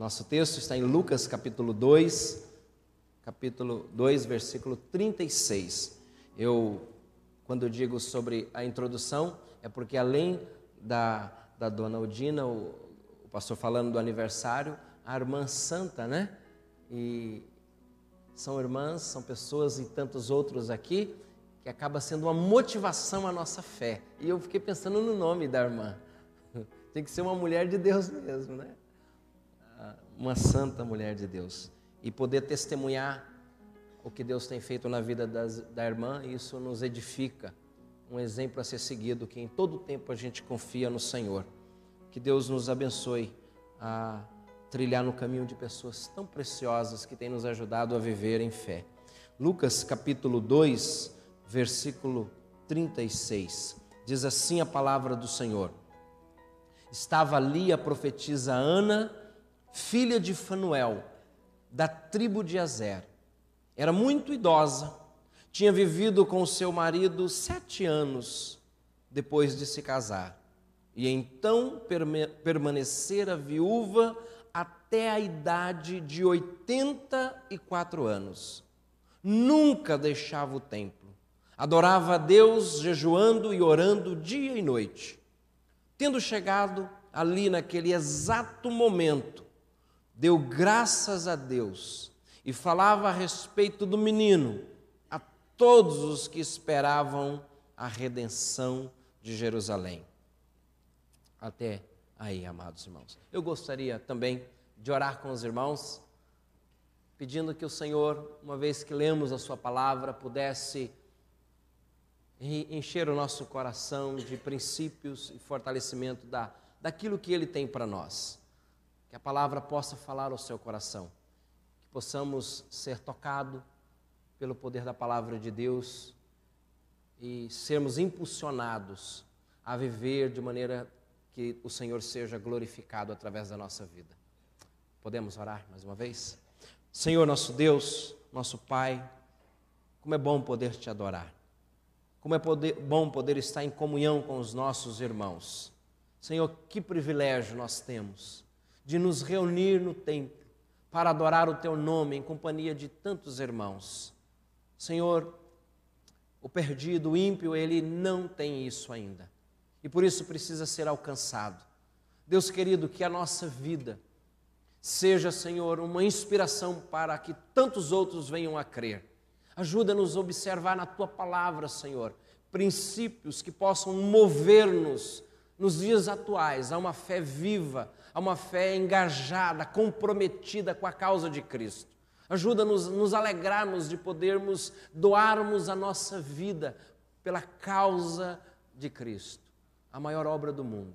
Nosso texto está em Lucas capítulo 2, capítulo 2, versículo 36. Eu, quando digo sobre a introdução, é porque além da, da dona Odina, o, o pastor falando do aniversário, a irmã Santa, né? E são irmãs, são pessoas e tantos outros aqui que acaba sendo uma motivação à nossa fé. E eu fiquei pensando no nome da irmã. Tem que ser uma mulher de Deus mesmo, né? Uma santa mulher de Deus. E poder testemunhar o que Deus tem feito na vida das, da irmã, isso nos edifica. Um exemplo a ser seguido, que em todo tempo a gente confia no Senhor. Que Deus nos abençoe a trilhar no caminho de pessoas tão preciosas que têm nos ajudado a viver em fé. Lucas capítulo 2, versículo 36. Diz assim a palavra do Senhor: Estava ali a profetisa Ana, filha de Fanuel, da tribo de Azer. Era muito idosa, tinha vivido com seu marido sete anos depois de se casar, e então permanecera viúva até a idade de 84 anos. Nunca deixava o templo Adorava a Deus jejuando e orando dia e noite. Tendo chegado ali naquele exato momento, deu graças a Deus e falava a respeito do menino a todos os que esperavam a redenção de Jerusalém. Até aí, amados irmãos. Eu gostaria também de orar com os irmãos, pedindo que o Senhor, uma vez que lemos a Sua palavra, pudesse encher o nosso coração de princípios e fortalecimento da, daquilo que Ele tem para nós. Que a palavra possa falar ao seu coração, que possamos ser tocados pelo poder da palavra de Deus e sermos impulsionados a viver de maneira que o Senhor seja glorificado através da nossa vida. Podemos orar mais uma vez? Senhor, nosso Deus, nosso Pai, como é bom poder te adorar. Como é poder, bom poder estar em comunhão com os nossos irmãos. Senhor, que privilégio nós temos de nos reunir no templo para adorar o Teu nome em companhia de tantos irmãos. Senhor, o perdido, o ímpio, ele não tem isso ainda e por isso precisa ser alcançado. Deus querido, que a nossa vida seja, Senhor, uma inspiração para que tantos outros venham a crer Ajuda-nos a observar na tua palavra, Senhor, princípios que possam mover-nos nos dias atuais a uma fé viva, a uma fé engajada, comprometida com a causa de Cristo. Ajuda-nos a nos alegrarmos de podermos doarmos a nossa vida pela causa de Cristo, a maior obra do mundo.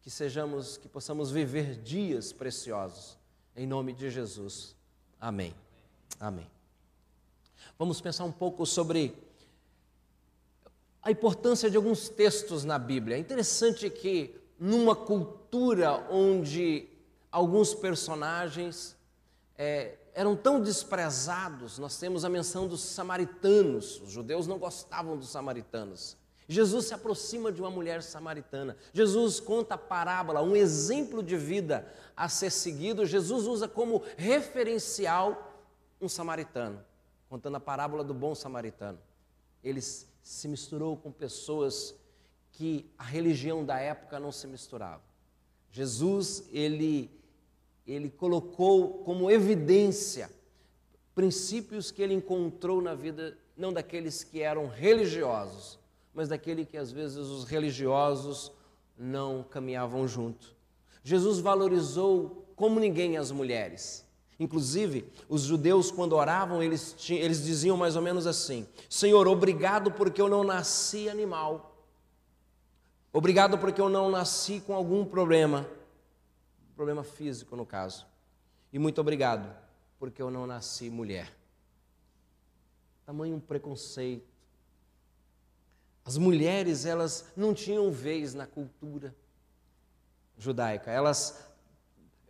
Que sejamos, que possamos viver dias preciosos. Em nome de Jesus. Amém. Amém. Vamos pensar um pouco sobre a importância de alguns textos na Bíblia. É interessante que, numa cultura onde alguns personagens é, eram tão desprezados, nós temos a menção dos samaritanos. Os judeus não gostavam dos samaritanos. Jesus se aproxima de uma mulher samaritana. Jesus conta a parábola, um exemplo de vida a ser seguido. Jesus usa como referencial um samaritano contando a parábola do bom samaritano. Ele se misturou com pessoas que a religião da época não se misturava. Jesus, ele, ele colocou como evidência princípios que ele encontrou na vida, não daqueles que eram religiosos, mas daquele que às vezes os religiosos não caminhavam junto. Jesus valorizou como ninguém as mulheres. Inclusive, os judeus, quando oravam, eles, tinham, eles diziam mais ou menos assim: Senhor, obrigado porque eu não nasci animal. Obrigado porque eu não nasci com algum problema, problema físico no caso. E muito obrigado porque eu não nasci mulher. Tamanho preconceito. As mulheres, elas não tinham vez na cultura judaica. Elas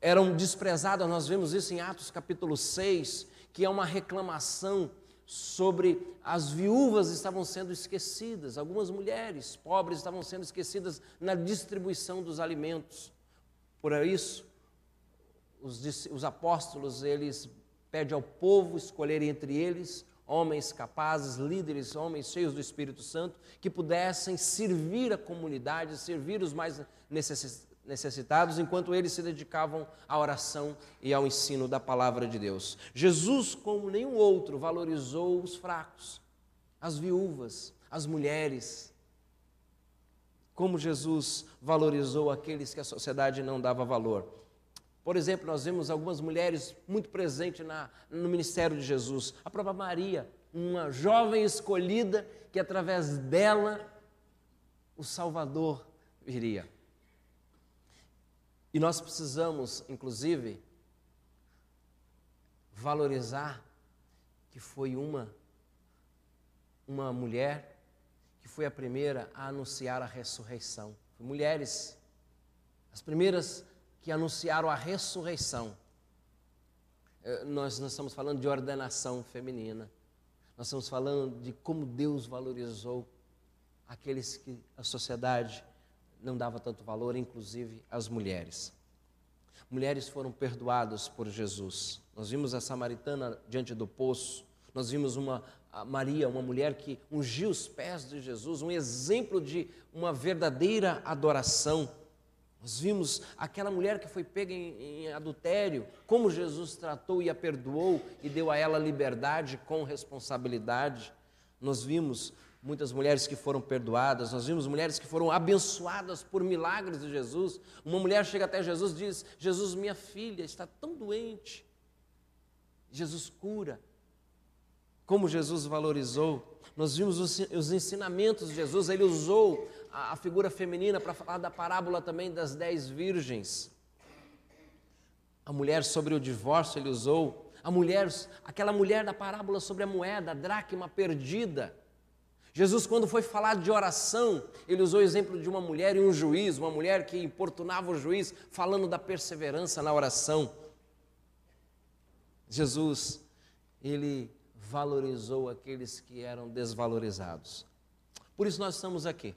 eram desprezadas, nós vemos isso em Atos capítulo 6, que é uma reclamação sobre as viúvas estavam sendo esquecidas, algumas mulheres pobres estavam sendo esquecidas na distribuição dos alimentos. Por isso, os, os apóstolos, eles pedem ao povo escolher entre eles homens capazes, líderes, homens cheios do Espírito Santo, que pudessem servir a comunidade, servir os mais necessitados, enquanto eles se dedicavam à oração e ao ensino da palavra de Deus. Jesus, como nenhum outro, valorizou os fracos, as viúvas, as mulheres. Como Jesus valorizou aqueles que a sociedade não dava valor. Por exemplo, nós vemos algumas mulheres muito presentes na, no ministério de Jesus. A própria Maria, uma jovem escolhida que através dela o Salvador viria. E nós precisamos, inclusive, valorizar que foi uma uma mulher que foi a primeira a anunciar a ressurreição. Mulheres, as primeiras que anunciaram a ressurreição. Eh, nós não estamos falando de ordenação feminina. Nós estamos falando de como Deus valorizou aqueles que a sociedade não dava tanto valor, inclusive as mulheres. Mulheres foram perdoadas por Jesus. Nós vimos a samaritana diante do poço, nós vimos uma Maria, uma mulher que ungiu os pés de Jesus, um exemplo de uma verdadeira adoração. Nós vimos aquela mulher que foi pega em, em, adultério, como Jesus tratou e a perdoou e deu a ela liberdade com responsabilidade. Nós vimos muitas mulheres que foram perdoadas, nós vimos mulheres que foram abençoadas por milagres de Jesus. Uma mulher chega até Jesus e diz: Jesus, minha filha está tão doente. Jesus cura. Como Jesus valorizou. Nós vimos os, os ensinamentos de Jesus, ele usou a, a figura feminina para falar da parábola também das dez virgens. A mulher sobre o divórcio ele usou. A mulher, aquela mulher da parábola sobre a moeda, a dracma perdida. Jesus, quando foi falar de oração, ele usou o exemplo de uma mulher e um juiz, uma mulher que importunava o juiz, falando da perseverança na oração. Jesus, ele valorizou aqueles que eram desvalorizados. Por isso nós estamos aqui.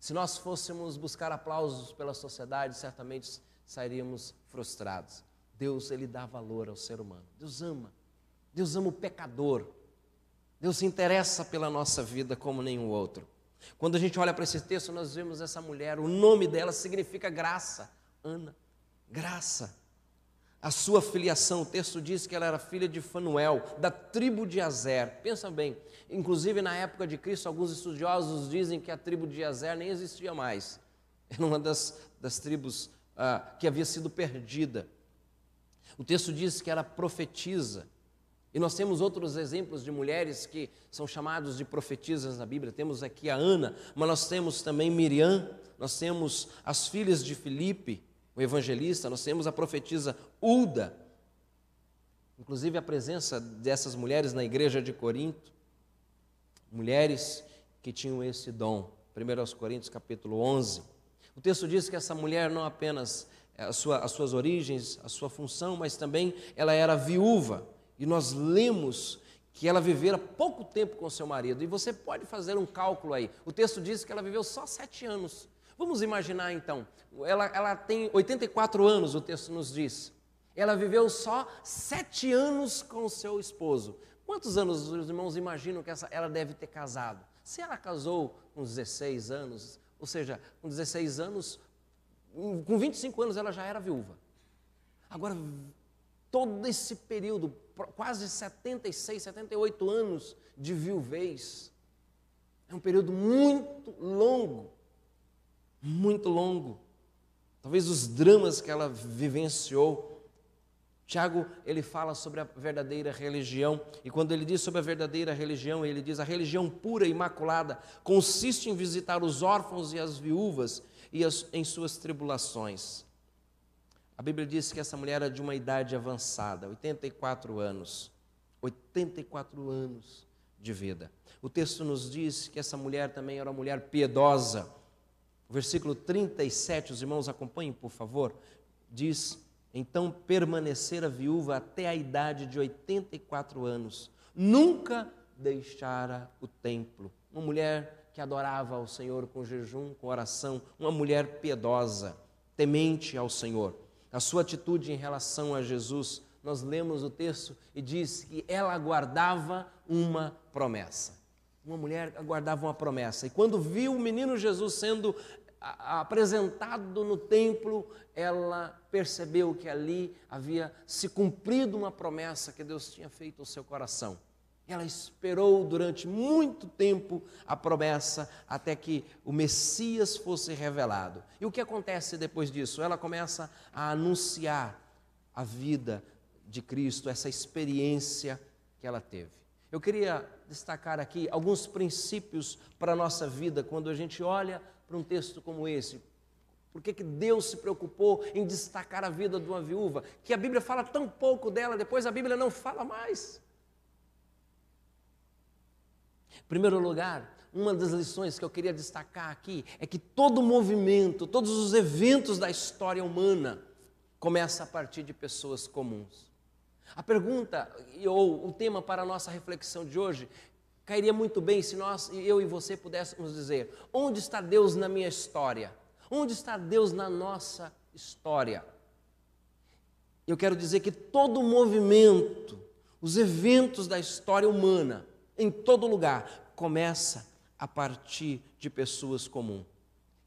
Se nós fôssemos buscar aplausos pela sociedade, certamente sairíamos frustrados. Deus, ele dá valor ao ser humano. Deus ama. Deus ama o pecador. Deus se interessa pela nossa vida como nenhum outro. Quando a gente olha para esse texto, nós vemos essa mulher, o nome dela significa graça. Ana, graça. A sua filiação, o texto diz que ela era filha de Fanuel, da tribo de Azer. Pensa bem, inclusive na época de Cristo, alguns estudiosos dizem que a tribo de Azer nem existia mais. Era uma das, das tribos ah, que havia sido perdida. O texto diz que era profetisa. E nós temos outros exemplos de mulheres que são chamados de profetisas na Bíblia. Temos aqui a Ana, mas nós temos também Miriam, nós temos as filhas de Filipe, o evangelista, nós temos a profetisa Ulda. Inclusive a presença dessas mulheres na igreja de Corinto, mulheres que tinham esse dom. 1 Coríntios capítulo 11. O texto diz que essa mulher não apenas sua, as suas origens, a sua função, mas também ela era viúva. E nós lemos que ela vivera pouco tempo com seu marido. E você pode fazer um cálculo aí. O texto diz que ela viveu só sete anos. Vamos imaginar então. Ela, ela tem 84 anos, o texto nos diz. Ela viveu só sete anos com seu esposo. Quantos anos os irmãos imaginam que essa, ela deve ter casado? Se ela casou com 16 anos, ou seja, com 16 anos, com 25 anos ela já era viúva. Agora, todo esse período, quase 76, 78 anos de viuvez, é um período muito longo, muito longo. Talvez os dramas que ela vivenciou. Tiago, ele fala sobre a verdadeira religião, e quando ele diz sobre a verdadeira religião, ele diz: a religião pura e imaculada consiste em visitar os órfãos e as viúvas e as, em suas tribulações. A Bíblia diz que essa mulher era de uma idade avançada, 84 anos. 84 anos de vida. O texto nos diz que essa mulher também era uma mulher piedosa. O versículo 37, os irmãos acompanhem, por favor, diz: Então permanecera viúva até a idade de 84 anos, nunca deixara o templo. Uma mulher que adorava ao Senhor com jejum, com oração, uma mulher piedosa, temente ao Senhor. A sua atitude em relação a Jesus, nós lemos o texto e diz que ela aguardava uma promessa. Uma mulher aguardava uma promessa. E quando viu o menino Jesus sendo apresentado no templo, ela percebeu que ali havia se cumprido uma promessa que Deus tinha feito ao seu coração. Ela esperou durante muito tempo a promessa até que o Messias fosse revelado. E o que acontece depois disso? Ela começa a anunciar a vida de Cristo, essa experiência que ela teve. Eu queria destacar aqui alguns princípios para a nossa vida quando a gente olha para um texto como esse. Por que, que Deus se preocupou em destacar a vida de uma viúva? Que a Bíblia fala tão pouco dela, depois a Bíblia não fala mais. Em primeiro lugar, uma das lições que eu queria destacar aqui é que todo movimento, todos os eventos da história humana começa a partir de pessoas comuns. A pergunta ou o tema para a nossa reflexão de hoje cairia muito bem se nós, eu e você, pudéssemos dizer: onde está Deus na minha história? Onde está Deus na nossa história? Eu quero dizer que todo movimento, os eventos da história humana, em todo lugar, começa a partir de pessoas comuns.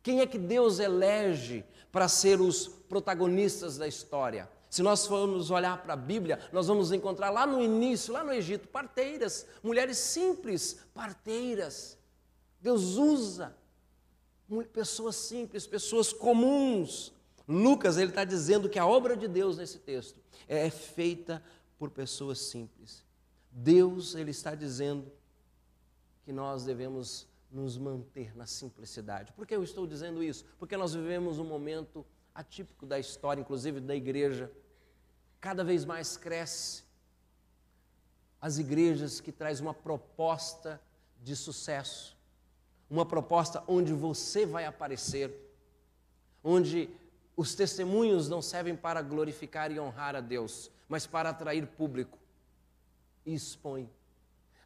Quem é que Deus elege para ser os protagonistas da história? Se nós formos olhar para a Bíblia, nós vamos encontrar lá no início, lá no Egito, parteiras, mulheres simples, parteiras. Deus usa pessoas simples, pessoas comuns. Lucas ele está dizendo que a obra de Deus nesse texto é feita por pessoas simples. Deus ele está dizendo que nós devemos nos manter na simplicidade. Por que eu estou dizendo isso? Porque nós vivemos um momento atípico da história, inclusive da igreja. Cada vez mais cresce as igrejas que traz uma proposta de sucesso, uma proposta onde você vai aparecer, onde os testemunhos não servem para glorificar e honrar a Deus, mas para atrair público e expõe.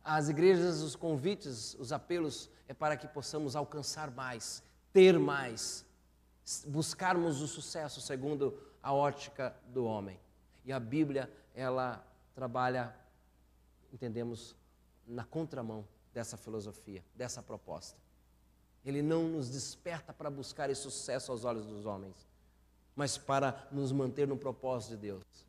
As igrejas, os convites, os apelos é para que possamos alcançar mais, ter mais, buscarmos o sucesso segundo a ótica do homem. E a Bíblia, ela trabalha, entendemos, na contramão dessa filosofia, dessa proposta. Ele não nos desperta para buscar esse sucesso aos olhos dos homens, mas para nos manter no propósito de Deus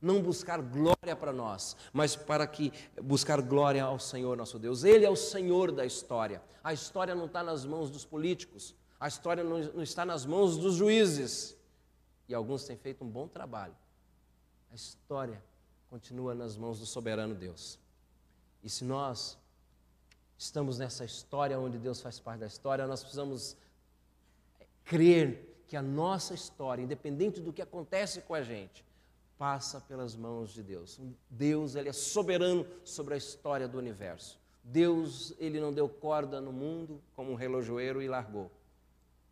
não buscar glória para nós, mas para que buscar glória ao Senhor nosso Deus. Ele é o Senhor da história. A história não está nas mãos dos políticos, a história não, não está nas mãos dos juízes. E alguns têm feito um bom trabalho. A história continua nas mãos do soberano Deus. E se nós estamos nessa história onde Deus faz parte da história, nós precisamos crer que a nossa história, independente do que acontece com a gente, passa pelas mãos de Deus. Deus, ele é soberano sobre a história do universo. Deus, ele não deu corda no mundo como um relojoeiro e largou.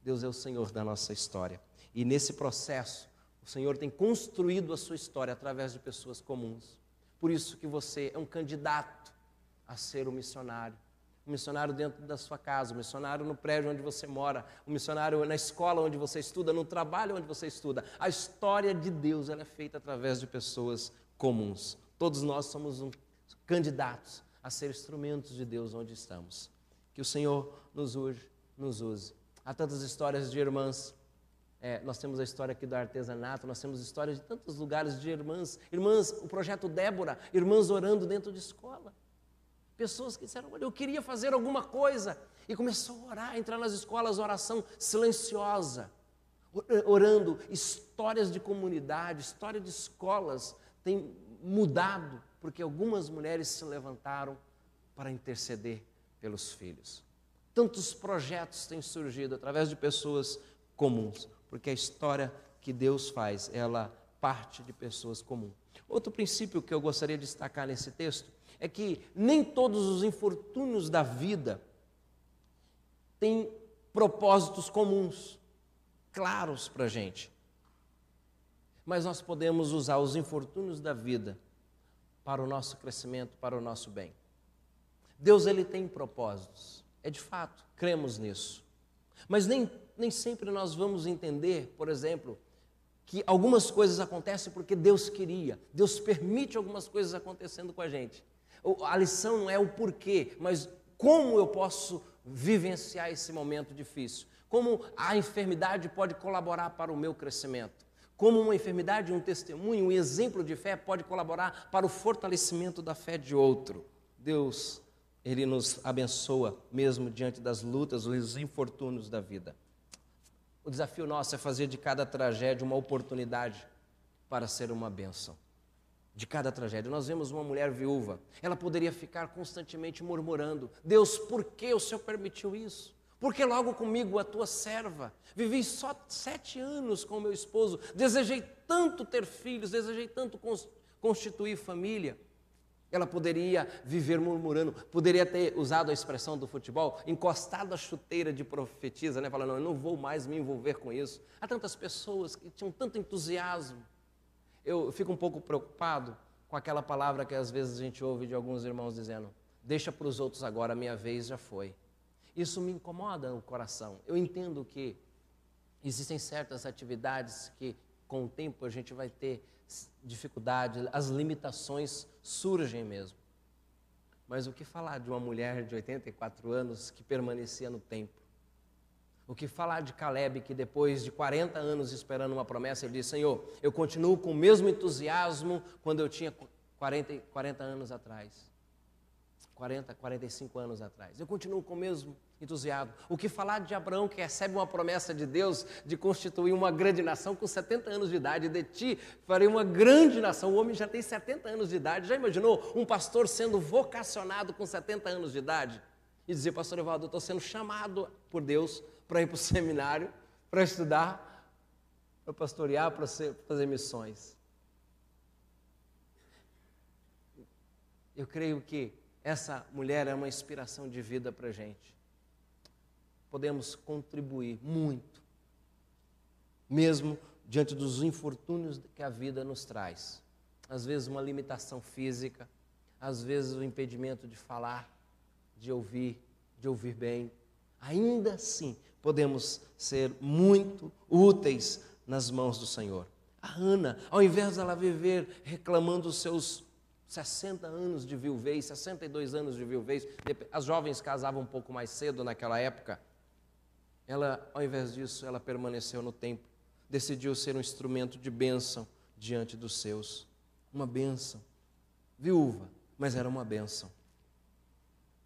Deus é o Senhor da nossa história. E nesse processo, o Senhor tem construído a sua história através de pessoas comuns. Por isso que você é um candidato a ser um missionário um missionário dentro da sua casa, um missionário no prédio onde você mora, um missionário na escola onde você estuda, no trabalho onde você estuda. A história de Deus é feita através de pessoas comuns. Todos nós somos um, candidatos a ser instrumentos de Deus onde estamos. Que o Senhor nos use. Nos use. Há tantas histórias de irmãs. É, nós temos a história aqui do artesanato, nós temos histórias de tantos lugares de irmãs. Irmãs, o projeto Débora, irmãs orando dentro de escola. Pessoas que disseram, olha, eu queria fazer alguma coisa. E começou a orar, entrar nas escolas, oração silenciosa. Orando, histórias de comunidade, história de escolas tem mudado, porque algumas mulheres se levantaram para interceder pelos filhos. Tantos projetos têm surgido através de pessoas comuns, porque a história que Deus faz, ela parte de pessoas comuns. Outro princípio que eu gostaria de destacar nesse texto é que nem todos os infortúnios da vida têm propósitos comuns, claros para a gente. Mas nós podemos usar os infortúnios da vida para o nosso crescimento, para o nosso bem. Deus ele tem propósitos, é de fato, cremos nisso. Mas nem, nem sempre nós vamos entender, por exemplo, que algumas coisas acontecem porque Deus queria. Deus permite algumas coisas acontecendo com a gente. A lição não é o porquê, mas como eu posso vivenciar esse momento difícil. Como a enfermidade pode colaborar para o meu crescimento. Como uma enfermidade, um testemunho, um exemplo de fé pode colaborar para o fortalecimento da fé de outro. Deus, Ele nos abençoa mesmo diante das lutas, os infortúnios da vida. O desafio nosso é fazer de cada tragédia uma oportunidade para ser uma bênção. De cada tragédia. Nós vemos uma mulher viúva, ela poderia ficar constantemente murmurando: Deus, por que o Senhor permitiu isso? Porque logo comigo, a tua serva, vivi só sete anos com meu esposo, desejei tanto ter filhos, desejei tanto constituir família. Ela poderia viver murmurando, poderia ter usado a expressão do futebol, encostado a chuteira de profetisa, né? falando, eu não vou mais me envolver com isso. Há tantas pessoas que tinham tanto entusiasmo. Eu fico um pouco preocupado com aquela palavra que às vezes a gente ouve de alguns irmãos dizendo: deixa para os outros agora, a minha vez já foi. Isso me incomoda o coração. Eu entendo que existem certas atividades que, com o tempo, a gente vai ter dificuldade, as limitações surgem mesmo. Mas o que falar de uma mulher de 84 anos que permanecia no tempo? O que falar de Caleb que depois de 40 anos esperando uma promessa, ele disse: Senhor, eu continuo com o mesmo entusiasmo quando eu tinha 40, 40 anos atrás. 40, 45 anos atrás. Eu continuo com o mesmo entusiasmo. O que falar de Abraão, que recebe uma promessa de Deus de constituir uma grande nação com 70 anos de idade, de ti farei uma grande nação. O homem já tem 70 anos de idade. Já imaginou um pastor sendo vocacionado com 70 anos de idade? E dizer, pastor Evaldo, eu estou sendo chamado por Deus para ir para o seminário, para estudar, para pastorear, para fazer missões. Eu creio que essa mulher é uma inspiração de vida para a gente. Podemos contribuir muito, mesmo diante dos infortúnios que a vida nos traz. Às vezes, uma limitação física, às vezes, o impedimento de falar, de ouvir, de ouvir bem. Ainda assim, podemos ser muito úteis nas mãos do Senhor. A Ana, ao invés de ela viver reclamando os seus 60 anos de viuvez, 62 anos de viuvez. As jovens casavam um pouco mais cedo naquela época. Ela, ao invés disso, ela permaneceu no templo, decidiu ser um instrumento de bênção diante dos seus. Uma bênção. Viúva, mas era uma bênção.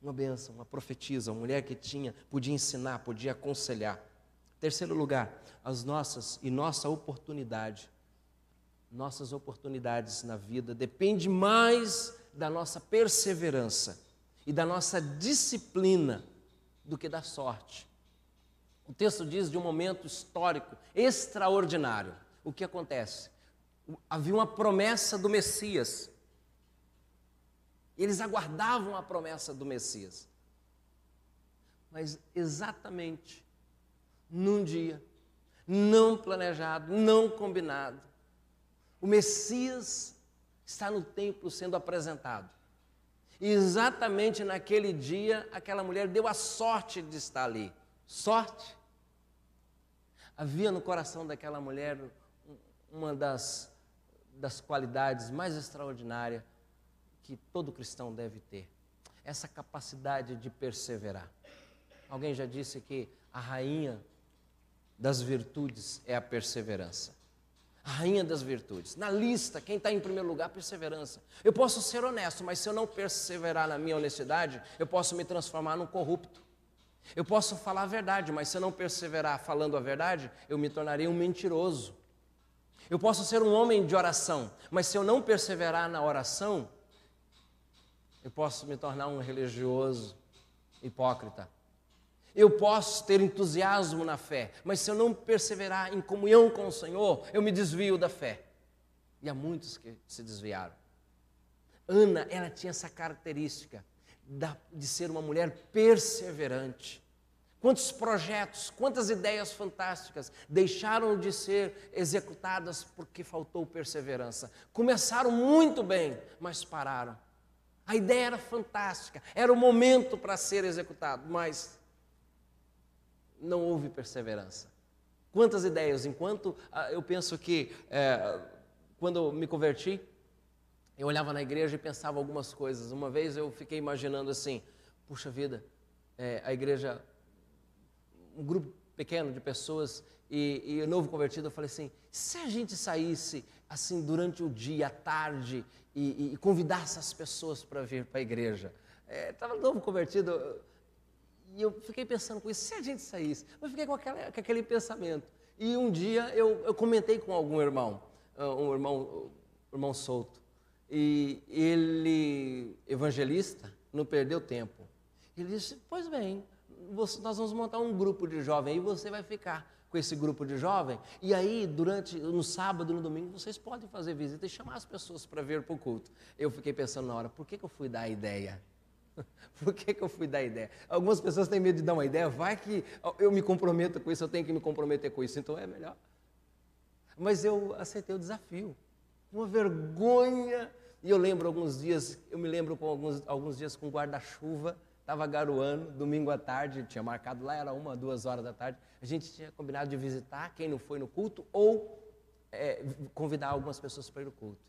Uma bênção, uma profetisa, uma mulher que tinha, podia ensinar, podia aconselhar. Terceiro lugar, as nossas e nossa oportunidade nossas oportunidades na vida depende mais da nossa perseverança e da nossa disciplina do que da sorte. O texto diz de um momento histórico extraordinário. O que acontece? Havia uma promessa do Messias. Eles aguardavam a promessa do Messias. Mas exatamente num dia não planejado, não combinado, o Messias está no templo sendo apresentado. E exatamente naquele dia, aquela mulher deu a sorte de estar ali. Sorte. Havia no coração daquela mulher uma das, das qualidades mais extraordinárias que todo cristão deve ter: essa capacidade de perseverar. Alguém já disse que a rainha das virtudes é a perseverança a rainha das virtudes. Na lista, quem está em primeiro lugar, perseverança. Eu posso ser honesto, mas se eu não perseverar na minha honestidade, eu posso me transformar num corrupto. Eu posso falar a verdade, mas se eu não perseverar falando a verdade, eu me tornarei um mentiroso. Eu posso ser um homem de oração, mas se eu não perseverar na oração, eu posso me tornar um religioso hipócrita. Eu posso ter entusiasmo na fé, mas se eu não perseverar em comunhão com o Senhor, eu me desvio da fé. E há muitos que se desviaram. Ana, ela tinha essa característica de ser uma mulher perseverante. Quantos projetos, quantas ideias fantásticas deixaram de ser executadas porque faltou perseverança. Começaram muito bem, mas pararam. A ideia era fantástica, era o momento para ser executado, mas não houve perseverança. Quantas ideias, enquanto ah, eu penso que é, quando me converti, eu olhava na igreja e pensava algumas coisas. Uma vez eu fiquei imaginando assim: puxa vida, é, a igreja, um grupo pequeno de pessoas e, e novo convertido, eu falei assim: se a gente saísse assim durante o dia, à tarde e, e convidasse as pessoas para vir para a igreja, estava é, novo convertido, e eu fiquei pensando com isso, se a gente saísse, eu fiquei com, aquela, com aquele pensamento. E um dia eu, eu comentei com algum irmão, ah, um irmão, um irmão solto, e ele, evangelista, não perdeu tempo. Ele disse: Pois bem, nós vamos montar um grupo de jovens e você vai ficar com esse grupo de jovens. E aí, durante no sábado, no domingo, vocês podem fazer visita e chamar as pessoas para vir para o culto. Eu fiquei pensando na hora: por que, que eu fui dar a ideia? Por que, que eu fui dar ideia? Algumas pessoas têm medo de dar uma ideia, vai que eu me comprometo com isso, eu tenho que me comprometer com isso, então é melhor. Mas eu aceitei o desafio. Uma vergonha. E eu lembro alguns dias, eu me lembro com alguns, alguns dias com guarda-chuva, estava garoando, domingo à tarde, tinha marcado lá, era uma, duas horas da tarde. A gente tinha combinado de visitar quem não foi no culto ou é, convidar algumas pessoas para ir no culto.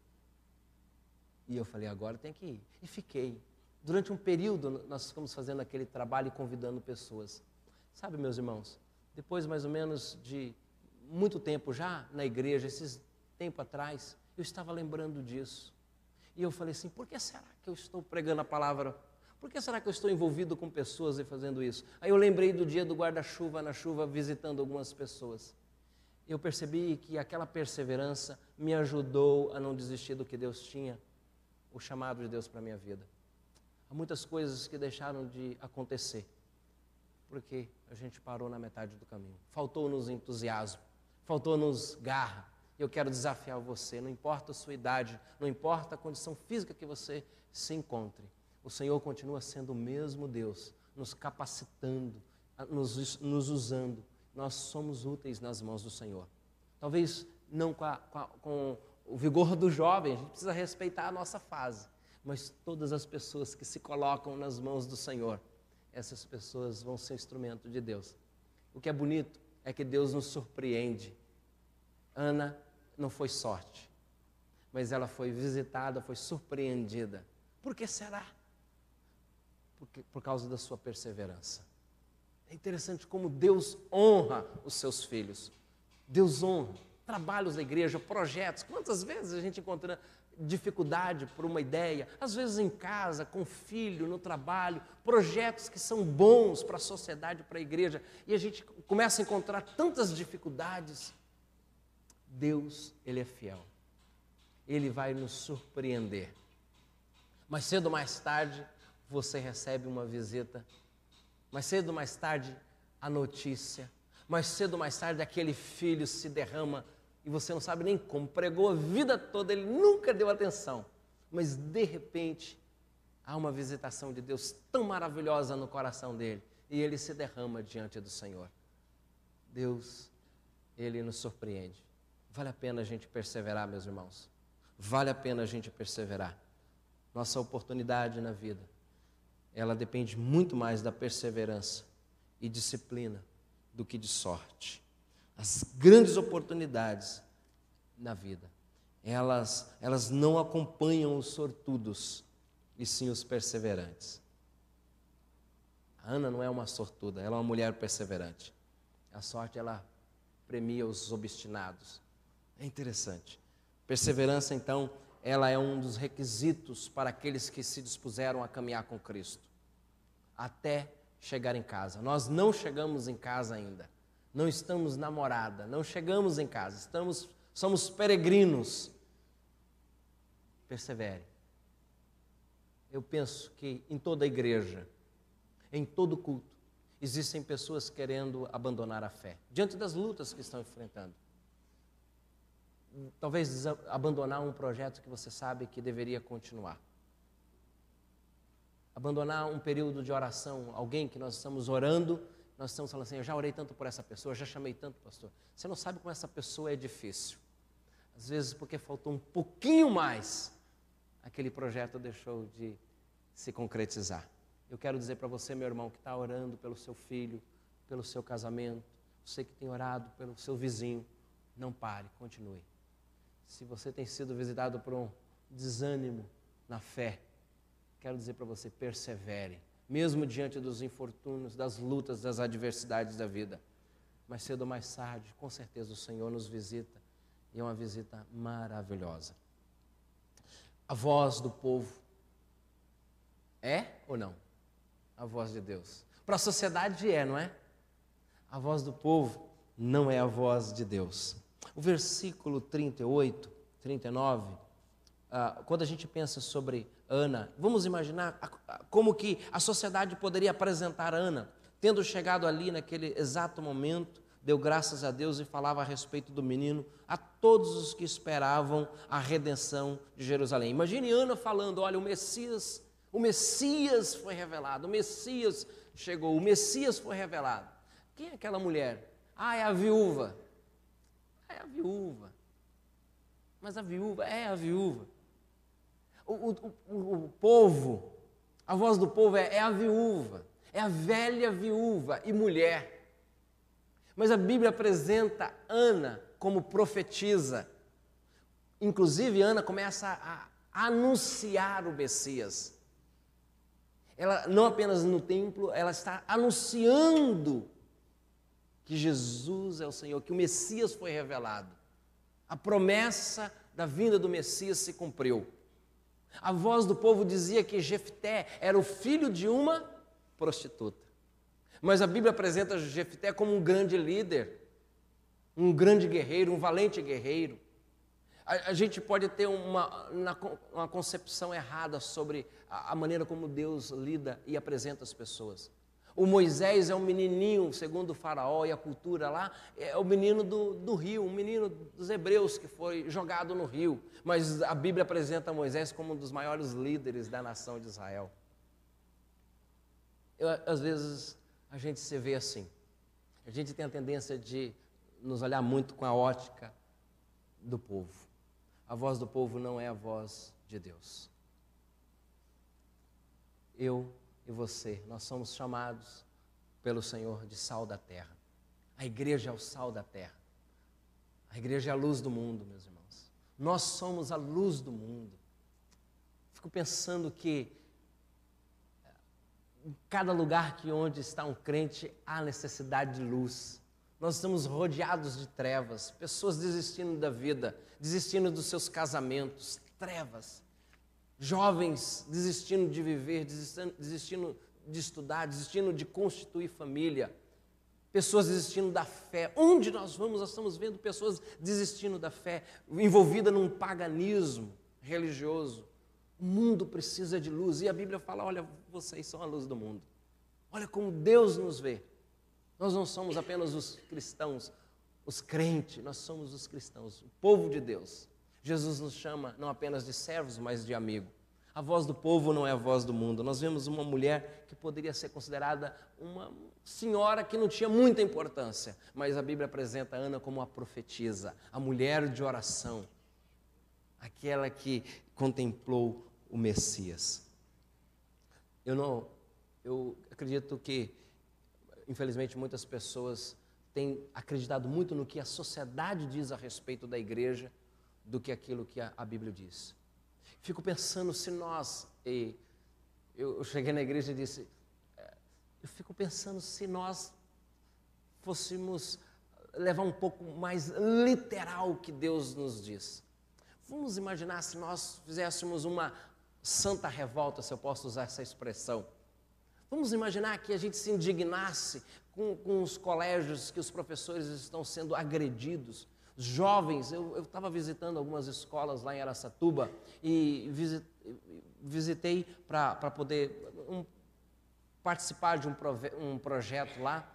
E eu falei, agora tem que ir. E fiquei. Durante um período, nós ficamos fazendo aquele trabalho e convidando pessoas. Sabe, meus irmãos, depois mais ou menos de muito tempo já na igreja, esses tempo atrás, eu estava lembrando disso. E eu falei assim: por que será que eu estou pregando a palavra? Por que será que eu estou envolvido com pessoas e fazendo isso? Aí eu lembrei do dia do guarda-chuva na chuva, visitando algumas pessoas. Eu percebi que aquela perseverança me ajudou a não desistir do que Deus tinha, o chamado de Deus para minha vida. Há muitas coisas que deixaram de acontecer, porque a gente parou na metade do caminho. Faltou-nos entusiasmo, faltou-nos garra. Eu quero desafiar você, não importa a sua idade, não importa a condição física que você se encontre, o Senhor continua sendo o mesmo Deus, nos capacitando, nos, nos usando. Nós somos úteis nas mãos do Senhor. Talvez não com, a, com, a, com o vigor do jovem, a gente precisa respeitar a nossa fase mas todas as pessoas que se colocam nas mãos do Senhor, essas pessoas vão ser instrumento de Deus. O que é bonito é que Deus nos surpreende. Ana não foi sorte, mas ela foi visitada, foi surpreendida. Por que será? Porque, por causa da sua perseverança. É interessante como Deus honra os seus filhos. Deus honra trabalhos da igreja, projetos. Quantas vezes a gente encontra dificuldade por uma ideia, às vezes em casa, com filho, no trabalho, projetos que são bons para a sociedade, para a igreja, e a gente começa a encontrar tantas dificuldades. Deus, Ele é fiel. Ele vai nos surpreender. Mais cedo ou mais tarde, você recebe uma visita. Mais cedo ou mais tarde, a notícia. Mais cedo ou mais tarde, aquele filho se derrama e você não sabe nem como, pregou a vida toda, ele nunca deu atenção, mas de repente há uma visitação de Deus tão maravilhosa no coração dele e ele se derrama diante do Senhor. Deus, ele nos surpreende. Vale a pena a gente perseverar, meus irmãos. Vale a pena a gente perseverar. Nossa oportunidade na vida, ela depende muito mais da perseverança e disciplina do que de sorte as grandes oportunidades na vida, elas, elas não acompanham os sortudos, e sim os perseverantes. A Ana não é uma sortuda, ela é uma mulher perseverante. A sorte, ela premia os obstinados. É interessante. Perseverança, então, ela é um dos requisitos para aqueles que se dispuseram a caminhar com Cristo, até chegar em casa. Nós não chegamos em casa ainda não estamos namorada, não chegamos em casa, estamos, somos peregrinos. Persevere. Eu penso que em toda igreja, em todo culto, existem pessoas querendo abandonar a fé, diante das lutas que estão enfrentando. Talvez abandonar um projeto que você sabe que deveria continuar. Abandonar um período de oração, alguém que nós estamos orando nós estamos falando assim, eu já orei tanto por essa pessoa, já chamei tanto pastor. Você não sabe como essa pessoa é difícil. Às vezes porque faltou um pouquinho mais, aquele projeto deixou de se concretizar. Eu quero dizer para você, meu irmão, que está orando pelo seu filho, pelo seu casamento, Você que tem orado pelo seu vizinho, não pare, continue. Se você tem sido visitado por um desânimo na fé, quero dizer para você, persevere, mesmo diante dos infortúnios, das lutas, das adversidades da vida. Mais cedo ou mais tarde, com certeza o Senhor nos visita e é uma visita maravilhosa. A voz do povo é ou não? A voz de Deus. Para a sociedade é, não é? A voz do povo não é a voz de Deus. O versículo 38, 39, uh, quando a gente pensa sobre Ana, vamos imaginar como que a sociedade poderia apresentar Ana, tendo chegado ali naquele exato momento, deu graças a Deus e falava a respeito do menino a todos os que esperavam a redenção de Jerusalém. Imagine Ana falando: olha, o Messias, o Messias foi revelado, o Messias chegou, o Messias foi revelado. Quem é aquela mulher? Ah, é a viúva. É a viúva. Mas a viúva é a viúva. O, o, o, o povo, a voz do povo é, é a viúva, é a velha viúva e mulher. Mas a Bíblia apresenta Ana como profetisa. Inclusive, Ana começa a, anunciar o Messias. Ela não apenas no templo, ela está anunciando que Jesus é o Senhor, que o Messias foi revelado. A promessa da vinda do Messias se cumpriu. A voz do povo dizia que Jefté era o filho de uma prostituta. Mas a Bíblia apresenta Jefté como um grande líder, um grande guerreiro, um valente guerreiro. A, a gente pode ter uma, uma concepção errada sobre a, a maneira como Deus lida e apresenta as pessoas. O Moisés é um menininho, segundo o faraó e a cultura lá, é o menino do, do rio, um menino dos hebreus que foi jogado no rio. Mas a Bíblia apresenta Moisés como um dos maiores líderes da nação de Israel. Eu, às vezes a gente se vê assim. A gente tem a tendência de nos olhar muito com a ótica do povo. A voz do povo não é a voz de Deus. Eu e você, nós somos chamados pelo Senhor de sal da terra. A igreja é o sal da terra. A igreja é a luz do mundo, meus irmãos. Nós somos a luz do mundo. Fico pensando que em cada lugar que onde está um crente há necessidade de luz. Nós estamos rodeados de trevas, pessoas desistindo da vida, desistindo dos seus casamentos, trevas jovens desistindo de viver, desistindo, desistindo de estudar, desistindo de constituir família, pessoas desistindo da fé. Onde nós vamos, nós estamos vendo pessoas desistindo da fé, envolvida num paganismo religioso. O mundo precisa de luz e a Bíblia fala: olha, vocês são a luz do mundo. Olha como Deus nos vê. Nós não somos apenas os cristãos, os crentes, nós somos os cristãos, o povo de Deus. Jesus nos chama não apenas de servos, mas de amigo. A voz do povo não é a voz do mundo. Nós vemos uma mulher que poderia ser considerada uma senhora que não tinha muita importância, mas a Bíblia apresenta Ana como a profetisa, a mulher de oração, aquela que contemplou o Messias. Eu não, eu acredito que, infelizmente, muitas pessoas têm acreditado muito no que a sociedade diz a respeito da igreja do que aquilo que a, a Bíblia diz. Fico pensando se nós, e eu, eu cheguei na igreja e disse, é, eu fico pensando se nós fôssemos levar um pouco mais literal o que Deus nos diz. Vamos imaginar se nós fizéssemos uma santa revolta, se eu posso usar essa expressão. Vamos imaginar que a gente se indignasse com, com os colégios que os professores estão sendo agredidos, jovens, eu estava visitando algumas escolas lá em Aracatuba e visit, visitei para poder um, participar de um, prove, um projeto lá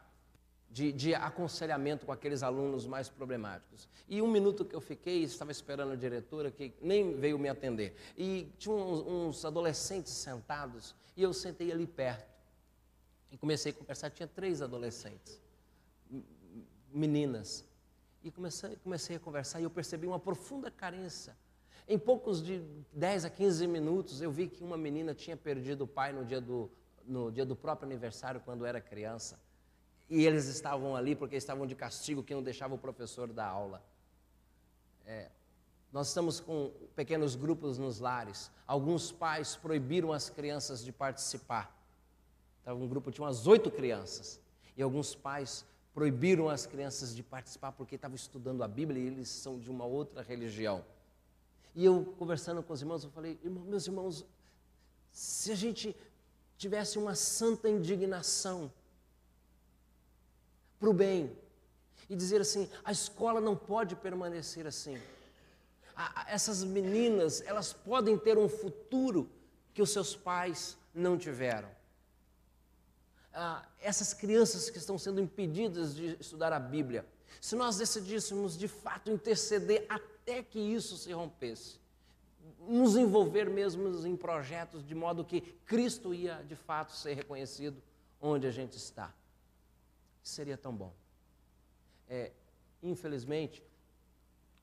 de, de, aconselhamento com aqueles alunos mais problemáticos. E um minuto que eu fiquei, estava esperando a diretora que nem veio me atender. E tinha uns, uns adolescentes sentados e eu sentei ali perto. E comecei a conversar, tinha três adolescentes, meninas. E comecei, comecei a conversar e eu percebi uma profunda carência. Em poucos de 10 a 15 minutos, eu vi que uma menina tinha perdido o pai no dia do, no dia do próprio aniversário, quando era criança. E eles estavam ali porque estavam de castigo que não deixava o professor dar aula. É, nós estamos com pequenos grupos nos lares. Alguns pais proibiram as crianças de participar. Estava um grupo, tinha umas oito crianças. E alguns pais proibiram as crianças de participar porque estavam estudando a Bíblia e eles são de uma outra religião. E eu, conversando com os irmãos, eu falei, meus irmãos, se a gente tivesse uma santa indignação para o bem e dizer assim: a escola não pode permanecer assim. essas meninas, elas podem ter um futuro que os seus pais não tiveram. Ah, essas crianças que estão sendo impedidas de estudar a Bíblia, se nós decidíssemos de fato interceder até que isso se rompesse, nos envolver mesmo em projetos de modo que Cristo ia de fato ser reconhecido onde a gente está. Seria tão bom. É, infelizmente,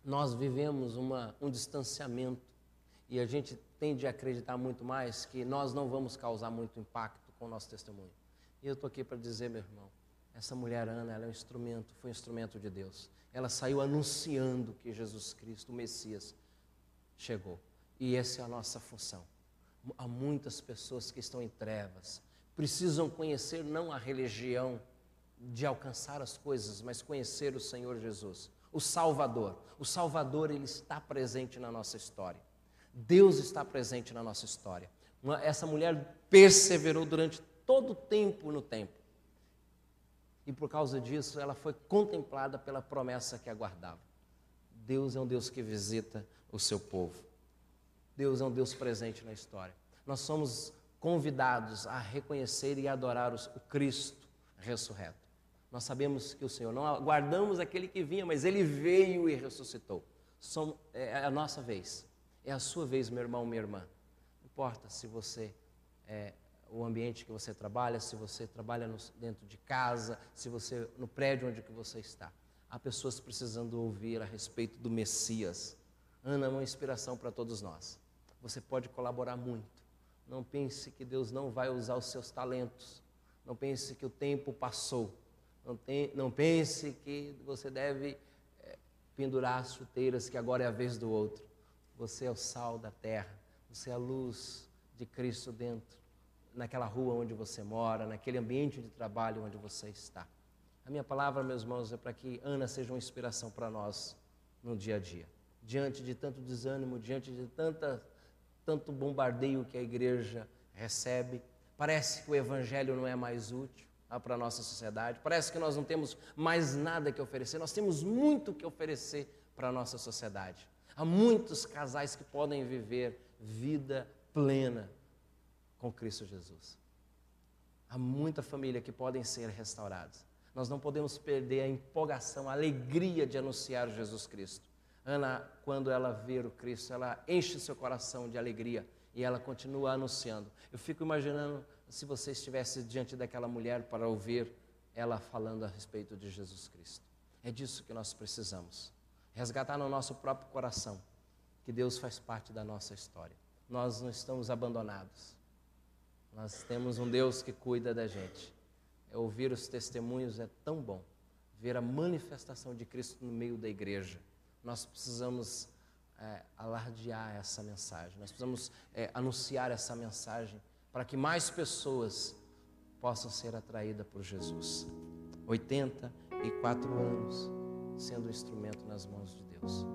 nós vivemos uma, um distanciamento e a gente tende a acreditar muito mais que nós não vamos causar muito impacto com o nosso testemunho. E eu estou aqui para dizer, meu irmão, essa mulher Ana, ela é um instrumento, foi um instrumento de Deus. Ela saiu anunciando que Jesus Cristo, o Messias, chegou. E essa é a nossa função. Há muitas pessoas que estão em trevas, precisam conhecer não a religião de alcançar as coisas, mas conhecer o Senhor Jesus, o Salvador. O Salvador, ele está presente na nossa história. Deus está presente na nossa história. Essa mulher perseverou durante todo o tempo no tempo. E por causa disso, ela foi contemplada pela promessa que aguardava. Deus é um Deus que visita o seu povo. Deus é um Deus presente na história. Nós somos convidados a reconhecer e adorar o Cristo ressurreto. Nós sabemos que o Senhor, não aguardamos aquele que vinha, mas ele veio e ressuscitou. é a nossa vez, é a sua vez, meu irmão, minha irmã. Não importa se você, é, o ambiente que você trabalha, se você trabalha no, dentro de casa, se você, no prédio onde que você está. Há pessoas precisando ouvir a respeito do Messias. Ana é uma inspiração para todos nós você pode colaborar muito. Não pense que Deus não vai usar os seus talentos. Não pense que o tempo passou. Não, tem, não pense que você deve é, pendurar as chuteiras, que agora é a vez do outro. Você é o sal da terra. Você é a luz de Cristo dentro, naquela rua onde você mora, naquele ambiente de trabalho onde você está. A minha palavra, meus irmãos, é para que Ana seja uma inspiração para nós no dia a dia. Diante de tanto desânimo, diante de tanta tanto bombardeio que a igreja recebe. Parece que o evangelho não é mais útil ah, para a nossa sociedade. Parece que nós não temos mais nada que oferecer. Nós temos muito que oferecer para a nossa sociedade. Há muitos casais que podem viver vida plena com Cristo Jesus. Há muita família que podem ser restauradas. Nós não podemos perder a empolgação, a alegria de anunciar Jesus Cristo. Ana, quando ela vê o Cristo, ela enche seu coração de alegria e ela continua anunciando. Eu fico imaginando se você estivesse diante daquela mulher para ouvir ela falando a respeito de Jesus Cristo. É disso que nós precisamos. Resgatar no nosso próprio coração que Deus faz parte da nossa história. Nós não estamos abandonados. Nós temos um Deus que cuida da gente. É ouvir os testemunhos é tão bom. Ver a manifestação de Cristo no meio da igreja nós precisamos é, alardear essa mensagem, nós precisamos é, anunciar essa mensagem para que mais pessoas possam ser atraídas por Jesus. 84 anos sendo um instrumento nas mãos de Deus.